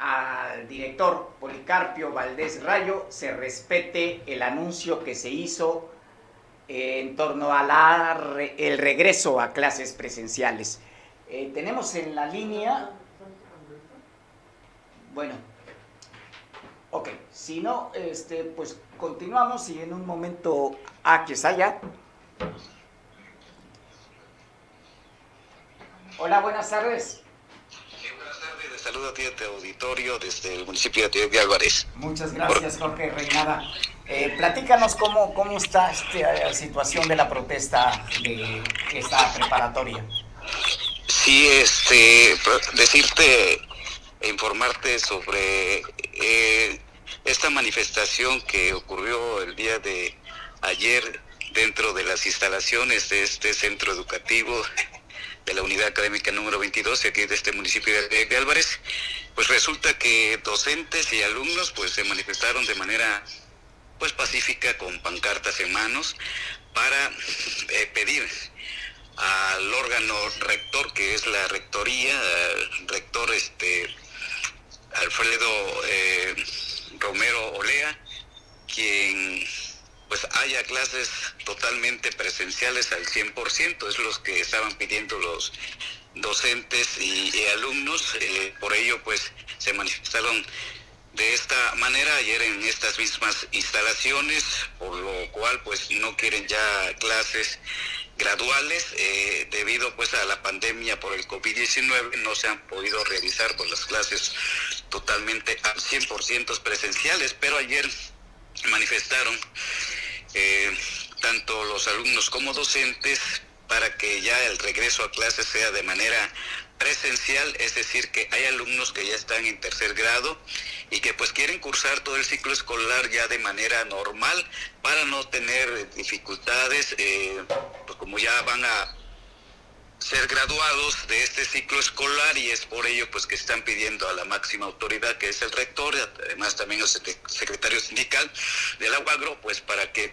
al director Policarpio Valdés Rayo se respete el anuncio que se hizo en torno al el regreso a clases presenciales. Eh, tenemos en la línea, bueno, ok, si no, este, pues continuamos y en un momento, ah, que allá. Hola, buenas tardes. Saludo a ti de auditorio desde el municipio de Álvarez. Muchas gracias, Jorge Reinada. Eh, platícanos cómo, cómo está esta eh, situación de la protesta de esta preparatoria. Sí, este, decirte, e informarte sobre eh, esta manifestación que ocurrió el día de ayer dentro de las instalaciones de este centro educativo de la unidad académica número 22 aquí de este municipio de, Álvarez, pues resulta que docentes y alumnos pues se manifestaron de manera pues pacífica con pancartas en manos para eh, pedir al órgano rector que es la rectoría, al rector este Alfredo eh, Romero Olea, quien pues haya clases totalmente presenciales al 100%, es lo que estaban pidiendo los docentes y, alumnos, eh, por ello pues se manifestaron de esta manera ayer en estas mismas instalaciones, por lo cual pues no quieren ya clases graduales eh, debido pues a la pandemia por el COVID-19 no se han podido realizar pues las clases totalmente al 100% presenciales, pero ayer manifestaron eh, tanto los alumnos como docentes para que ya el regreso a clases sea de manera presencial, es decir, que hay alumnos que ya están en tercer grado y que pues quieren cursar todo el ciclo escolar ya de manera normal para no tener dificultades, eh, pues como ya van a ser graduados de este ciclo escolar y es por ello pues que están pidiendo a la máxima autoridad que es el rector, además también el secretario sindical del Aguagro, pues para que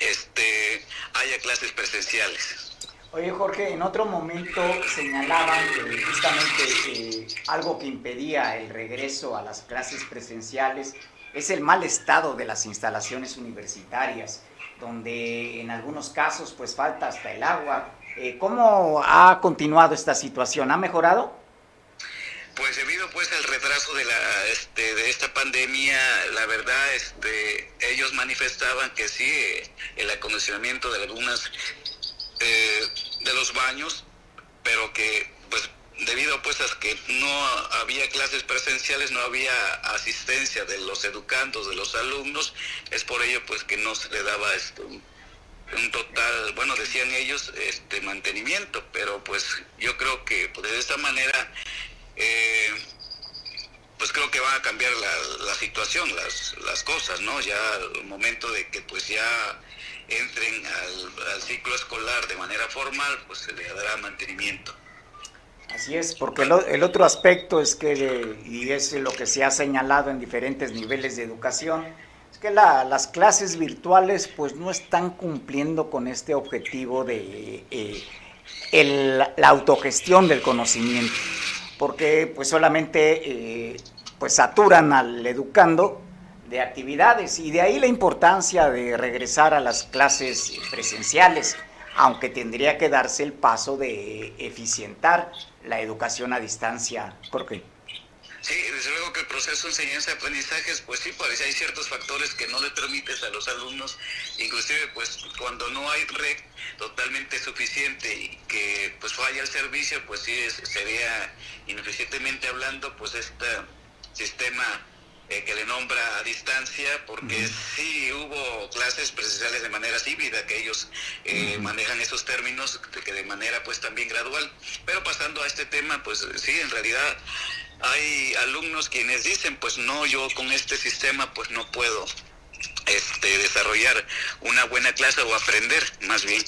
este haya clases presenciales. Oye Jorge, en otro momento señalaban que justamente eh, algo que impedía el regreso a las clases presenciales es el mal estado de las instalaciones universitarias, donde en algunos casos pues falta hasta el agua. Eh, ¿Cómo ha continuado esta situación? ¿Ha mejorado? Pues debido pues al retraso de la este, de esta pandemia, la verdad este ellos manifestaban que sí el acondicionamiento de algunas eh, de los baños, pero que pues debido pues a que no había clases presenciales, no había asistencia de los educandos, de los alumnos, es por ello pues que no se le daba esto un total, bueno, decían ellos, este mantenimiento, pero pues yo creo que pues, de esta manera eh, pues creo que va a cambiar la, la situación, las, las cosas, ¿no? Ya al momento de que pues ya entren al, ciclo escolar de manera formal, pues se le dará mantenimiento. Así es, porque el, otro aspecto es que, y es lo que se ha señalado en diferentes niveles de educación, es que las clases virtuales pues no están cumpliendo con este objetivo de eh, la autogestión del conocimiento, porque pues solamente eh, pues saturan al educando de actividades y de ahí la importancia de regresar a las clases presenciales, aunque tendría que darse el paso de eficientar la educación a distancia. ¿Por qué? Sí, desde luego que el proceso de enseñanza-aprendizaje, pues sí, pues hay ciertos factores que no le permites a los alumnos, inclusive pues cuando no hay red totalmente suficiente y que pues falla el servicio, pues sí sería ineficientemente hablando, pues este sistema eh, que le nombra a distancia, porque sí hubo clases presenciales de manera híbrida, que ellos eh, manejan esos términos que de manera pues también gradual. Pero pasando a este tema, pues sí, en realidad hay alumnos quienes dicen, pues no, yo con este sistema pues no puedo este, desarrollar una buena clase o aprender más bien.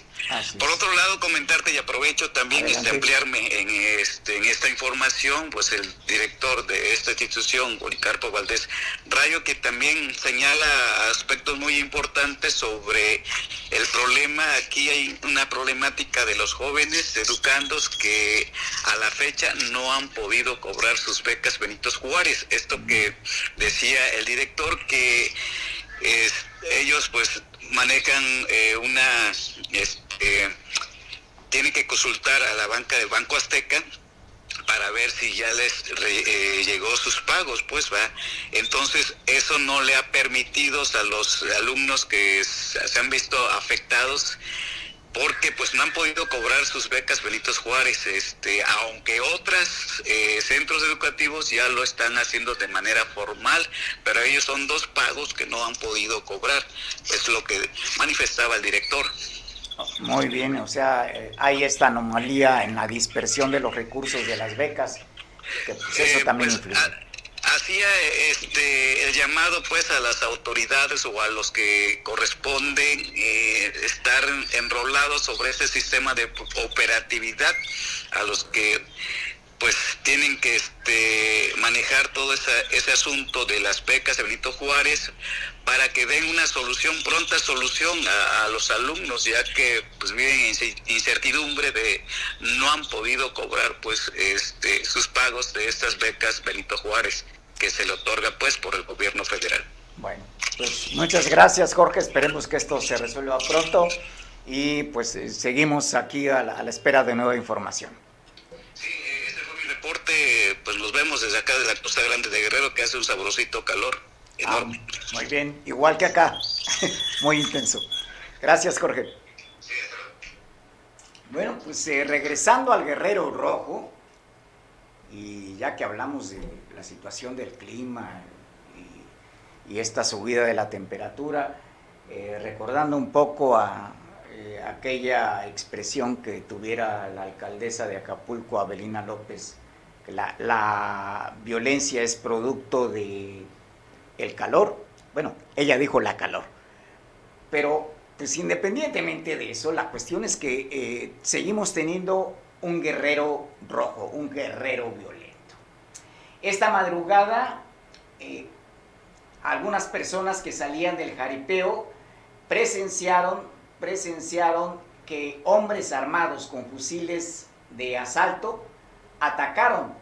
Por otro lado, comentarte y aprovecho también este, ampliarme en, este, en esta información, pues el director de esta institución, Policarpo Valdés Rayo, que también señala aspectos muy importantes sobre el problema. Aquí hay una problemática de los jóvenes educandos que a la fecha no han podido cobrar sus becas Benitos Juárez. Esto que decía el director que ellos pues manejan eh, una, este, tienen que consultar a la banca del Banco Azteca para ver si ya les eh, llegó sus pagos, pues va. Entonces eso no le ha permitido a los alumnos que se han visto afectados porque pues no han podido cobrar sus becas Benitos Juárez, este, aunque otros eh, centros educativos ya lo están haciendo de manera formal, pero ellos son dos pagos que no han podido cobrar, es lo que manifestaba el director. Muy bien, o sea, eh, hay esta anomalía en la dispersión de los recursos de las becas, que pues, eso eh, también pues, influye hacía este el llamado pues a las autoridades o a los que corresponden eh, estar enrolados sobre ese sistema de operatividad a los que pues tienen que este, manejar todo ese asunto de las becas de Benito Juárez para que den una solución, pronta solución a, los alumnos, ya que pues viven en incertidumbre de no han podido cobrar pues este, sus pagos de estas becas Benito Juárez que se le otorga pues por el gobierno federal. Bueno, pues muchas gracias Jorge, esperemos que esto se resuelva pronto y pues eh, seguimos aquí a la, espera de nueva información. Sí, este fue mi reporte, pues nos vemos desde acá de la Costa Grande de Guerrero que hace un sabrosito calor enorme. Ah, muy bien, igual que acá, muy intenso. Gracias Jorge. Bueno, pues eh, regresando al Guerrero Rojo, y ya que hablamos de la situación del clima y esta subida de la temperatura, eh, recordando un poco a eh, aquella expresión que tuviera la alcaldesa de Acapulco, Abelina López, que la, la violencia es producto de el calor. Bueno, ella dijo la calor, pero pues independientemente de eso, la cuestión es que eh, seguimos teniendo un guerrero rojo, un guerrero violento. Esta madrugada, eh, algunas personas que salían del jaripeo presenciaron, presenciaron que hombres armados con fusiles de asalto atacaron,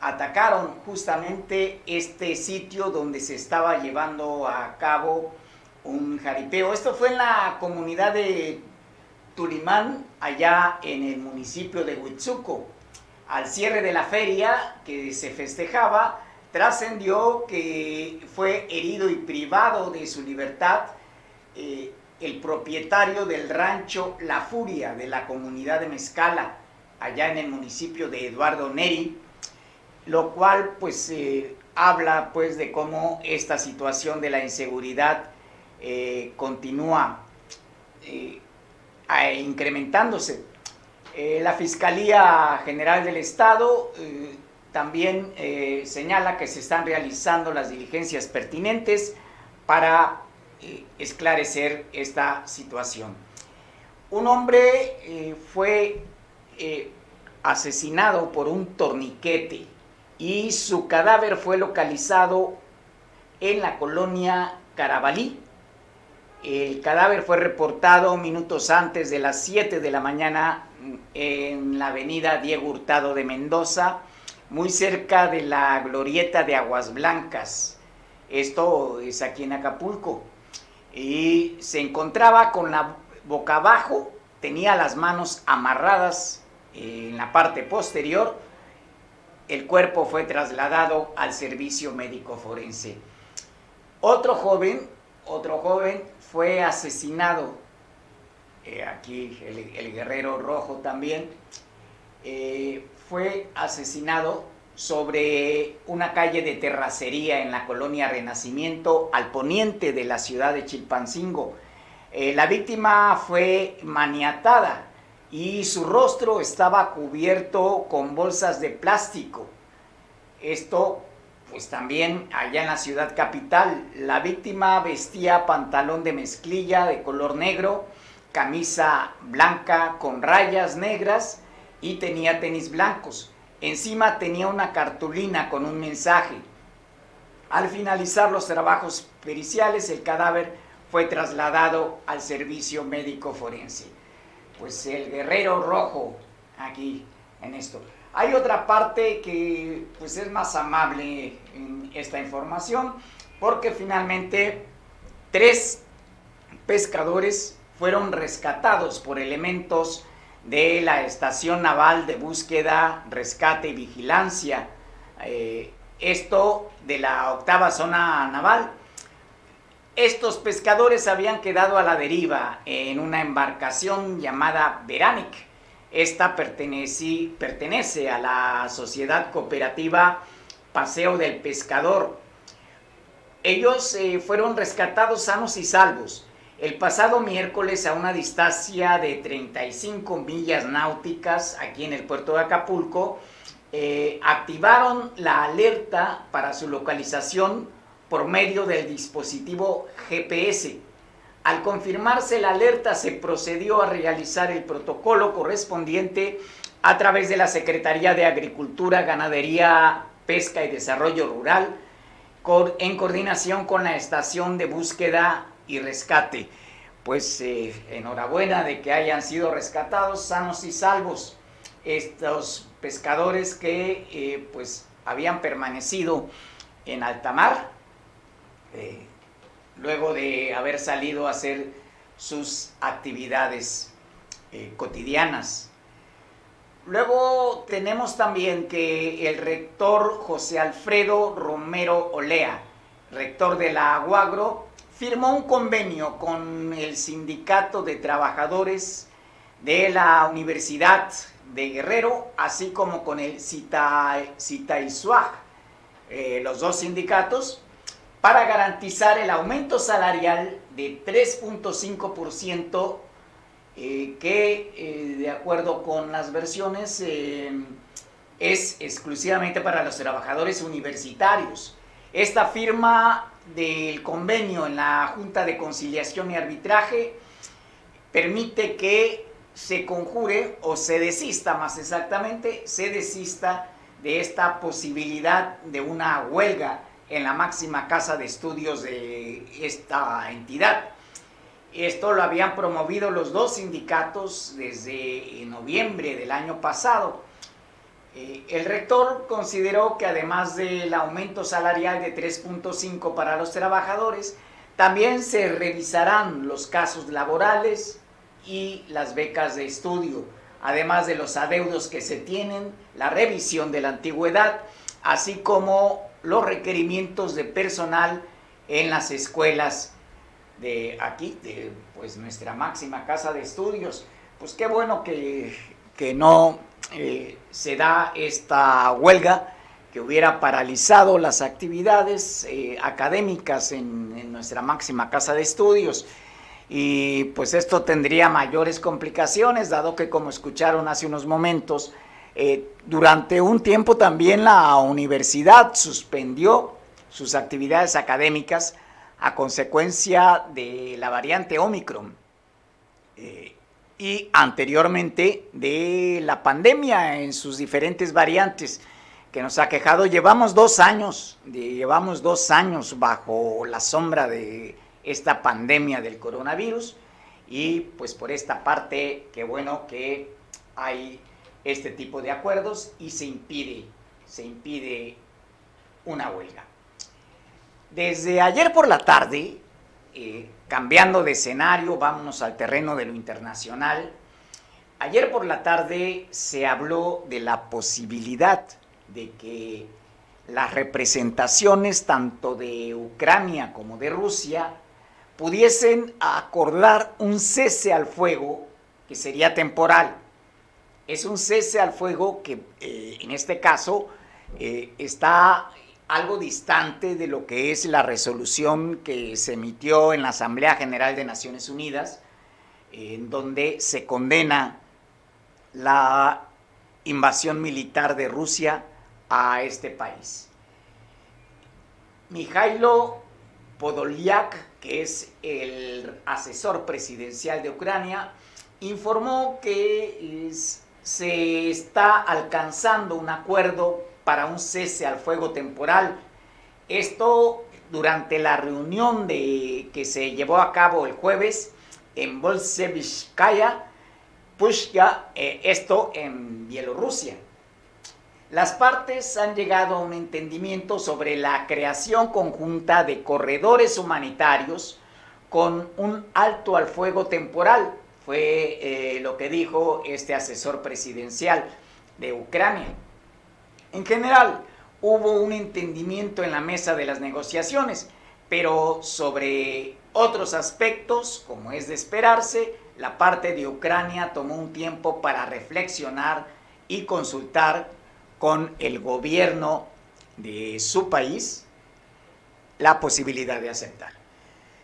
atacaron justamente este sitio donde se estaba llevando a cabo un jaripeo. Esto fue en la comunidad de Tulimán, allá en el municipio de Huitzuco. Al cierre de la feria que se festejaba, trascendió que fue herido y privado de su libertad eh, el propietario del rancho La Furia de la comunidad de Mezcala, allá en el municipio de Eduardo Neri, lo cual pues eh, habla pues de cómo esta situación de la inseguridad eh, continúa incrementándose. Eh, la Fiscalía General del Estado también señala que se están realizando las diligencias pertinentes para esclarecer esta situación. Un hombre fue asesinado por un torniquete y su cadáver fue localizado en la colonia Carabalí, el cadáver fue reportado minutos antes de las 7 de la mañana en la avenida Diego Hurtado de Mendoza, muy cerca de la glorieta de Aguas Blancas. Esto es aquí en Acapulco. Y se encontraba con la boca abajo, tenía las manos amarradas en la parte posterior. El cuerpo fue trasladado al servicio médico forense. Otro joven, otro joven fue asesinado, eh, aquí el, guerrero rojo también, eh, fue asesinado sobre una calle de terracería en la colonia Renacimiento al poniente de la ciudad de Chilpancingo. Eh, la víctima fue maniatada y su rostro estaba cubierto con bolsas de plástico. Esto pues también allá en la ciudad capital, la víctima vestía pantalón de mezclilla de color negro, camisa blanca con rayas negras y tenía tenis blancos. Encima tenía una cartulina con un mensaje. Al finalizar los trabajos periciales, el cadáver fue trasladado al servicio médico forense. Pues el guerrero rojo, aquí en esto. Hay otra parte que pues es más amable en esta información porque finalmente tres pescadores fueron rescatados por elementos de la Estación Naval de Búsqueda, Rescate y Vigilancia. Eh, esto de la octava zona naval. Estos pescadores habían quedado a la deriva en una embarcación llamada Veranic esta pertenece, pertenece a la sociedad cooperativa Paseo del Pescador. Ellos eh, fueron rescatados sanos y salvos el pasado miércoles a una distancia de 35 millas náuticas aquí en el puerto de Acapulco. Eh, activaron la alerta para su localización por medio del dispositivo GPS. Al confirmarse la alerta, se procedió a realizar el protocolo correspondiente a través de la Secretaría de Agricultura, Ganadería, Pesca y Desarrollo Rural, en coordinación con la Estación de Búsqueda y Rescate. Pues eh, enhorabuena de que hayan sido rescatados sanos y salvos estos pescadores que eh, pues habían permanecido en alta mar. Eh, luego de haber salido a hacer sus actividades eh, cotidianas. Luego tenemos también que el rector José Alfredo Romero Olea, rector de la Aguagro, firmó un convenio con el Sindicato de Trabajadores de la Universidad de Guerrero, así como con el Cita, eh, los dos sindicatos, para garantizar el aumento salarial de 3.5% eh, que eh, de acuerdo con las versiones eh, es exclusivamente para los trabajadores universitarios. Esta firma del convenio en la Junta de Conciliación y Arbitraje permite que se conjure o se desista más exactamente, se desista de esta posibilidad de una huelga en la máxima casa de estudios de esta entidad. Esto lo habían promovido los dos sindicatos desde noviembre del año pasado. Eh, el rector consideró que además del aumento salarial de 3.5 para los trabajadores, también se revisarán los casos laborales y las becas de estudio, además de los adeudos que se tienen, la revisión de la antigüedad, así como los requerimientos de personal en las escuelas de aquí, de pues nuestra máxima casa de estudios. Pues qué bueno que, no eh, se da esta huelga que hubiera paralizado las actividades eh, académicas en, nuestra máxima casa de estudios. Y pues esto tendría mayores complicaciones, dado que como escucharon hace unos momentos, eh, durante un tiempo también la universidad suspendió sus actividades académicas a consecuencia de la variante Omicron eh, y anteriormente de la pandemia en sus diferentes variantes que nos ha quejado. Llevamos dos años, llevamos dos años bajo la sombra de esta pandemia del coronavirus y pues por esta parte, qué bueno que hay este tipo de acuerdos y se impide, se impide una huelga. Desde ayer por la tarde, eh, cambiando de escenario, vámonos al terreno de lo internacional. Ayer por la tarde se habló de la posibilidad de que las representaciones tanto de Ucrania como de Rusia pudiesen acordar un cese al fuego que sería temporal es un cese al fuego que eh, en este caso eh, está algo distante de lo que es la resolución que se emitió en la Asamblea General de Naciones Unidas, en donde se condena la invasión militar de Rusia a este país. Mijailo Podolyak, que es el asesor presidencial de Ucrania, informó que es, se está alcanzando un acuerdo para un cese al fuego temporal. Esto durante la reunión que se llevó a cabo el jueves en Bolshevskaya, Pushka, eh, esto en Bielorrusia. Las partes han llegado a un entendimiento sobre la creación conjunta de corredores humanitarios con un alto al fuego temporal fue eh, lo que dijo este asesor presidencial de Ucrania. En general, hubo un entendimiento en la mesa de las negociaciones, pero sobre otros aspectos, como es de esperarse, la parte de Ucrania tomó un tiempo para reflexionar y consultar con el gobierno de su país la posibilidad de aceptar.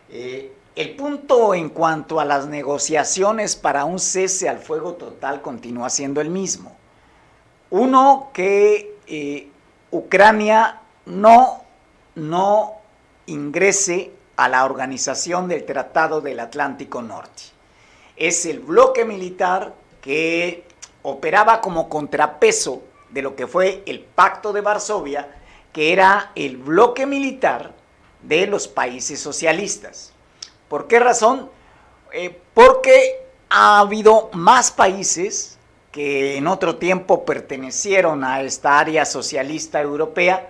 Eh, el punto en cuanto a las negociaciones para un cese al fuego total continúa siendo el mismo. Uno, que eh, Ucrania no, no ingrese a la organización del Tratado del Atlántico Norte. Es el bloque militar que operaba como contrapeso de lo que fue el Pacto de Varsovia, que era el bloque militar de los países socialistas. ¿Por qué razón? Eh, porque ha habido más países que en otro tiempo pertenecieron a esta área socialista europea,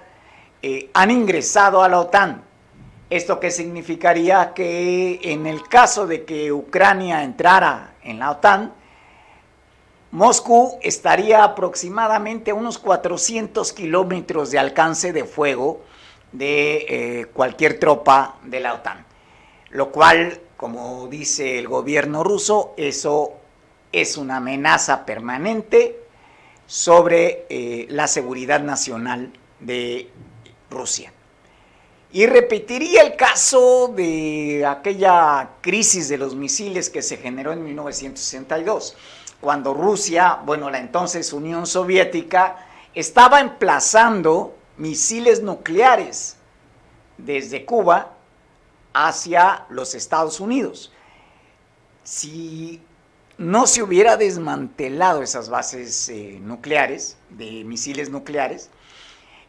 eh, han ingresado a la OTAN. ¿Esto qué significaría? Que en el caso de que Ucrania entrara en la OTAN, Moscú estaría aproximadamente a unos 400 kilómetros de alcance de fuego de eh, cualquier tropa de la OTAN lo cual, como dice el gobierno ruso, eso es una amenaza permanente sobre eh, la seguridad nacional de Rusia. Y repetiría el caso de aquella crisis de los misiles que se generó en 1962, cuando Rusia, bueno, la entonces Unión Soviética, estaba emplazando misiles nucleares desde Cuba hacia los Estados Unidos. Si no se hubiera desmantelado esas bases eh, nucleares, de misiles nucleares,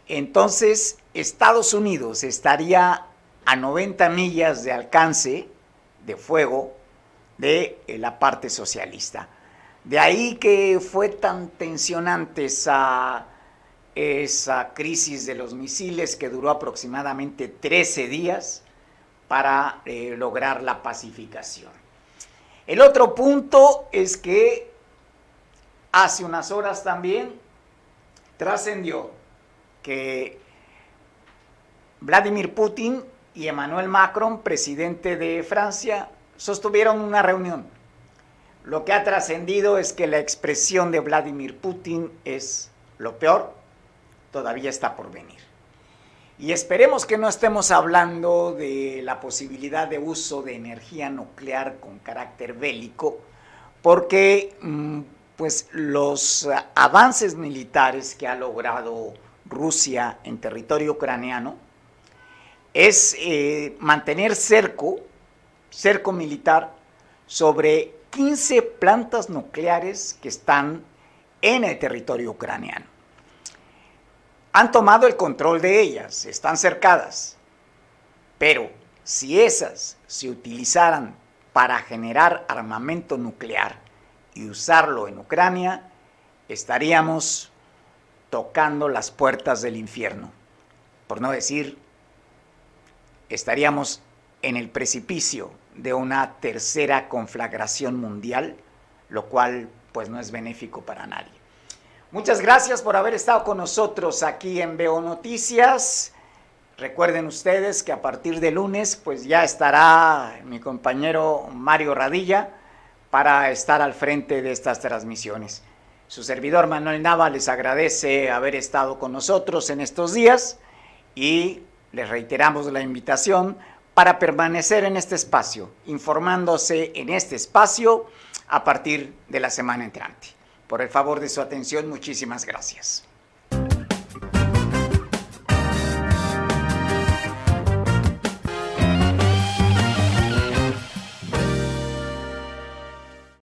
entonces Estados Unidos estaría a 90 millas de alcance de fuego de eh, la parte socialista. De ahí que fue tan tensionante esa, esa crisis de los misiles que duró aproximadamente 13 días para eh, lograr la pacificación. El otro punto es que hace unas horas también trascendió que Vladimir Putin y Emmanuel Macron, presidente de Francia, sostuvieron una reunión. Lo que ha trascendido es que la expresión de Vladimir Putin es lo peor, todavía está por venir. Y esperemos que no estemos hablando de la posibilidad de uso de energía nuclear con carácter bélico, porque mm, pues los avances militares que ha logrado Rusia en territorio ucraniano es eh, mantener cerco, cerco militar, sobre 15 plantas nucleares que están en el territorio ucraniano. Han tomado el control de ellas, están cercadas, pero si esas se utilizaran para generar armamento nuclear y usarlo en Ucrania, estaríamos tocando las puertas del infierno. Por no decir, estaríamos en el precipicio de una tercera conflagración mundial, lo cual pues no es benéfico para nadie. Muchas gracias por haber estado con nosotros aquí en Veo Noticias. Recuerden ustedes que a partir de lunes pues ya estará mi compañero Mario Radilla para estar al frente de estas transmisiones. Su servidor Manuel Nava les agradece haber estado con nosotros en estos días y les reiteramos la invitación para permanecer en este espacio, informándose en este espacio a partir de la semana entrante. Por el favor de su atención, muchísimas gracias.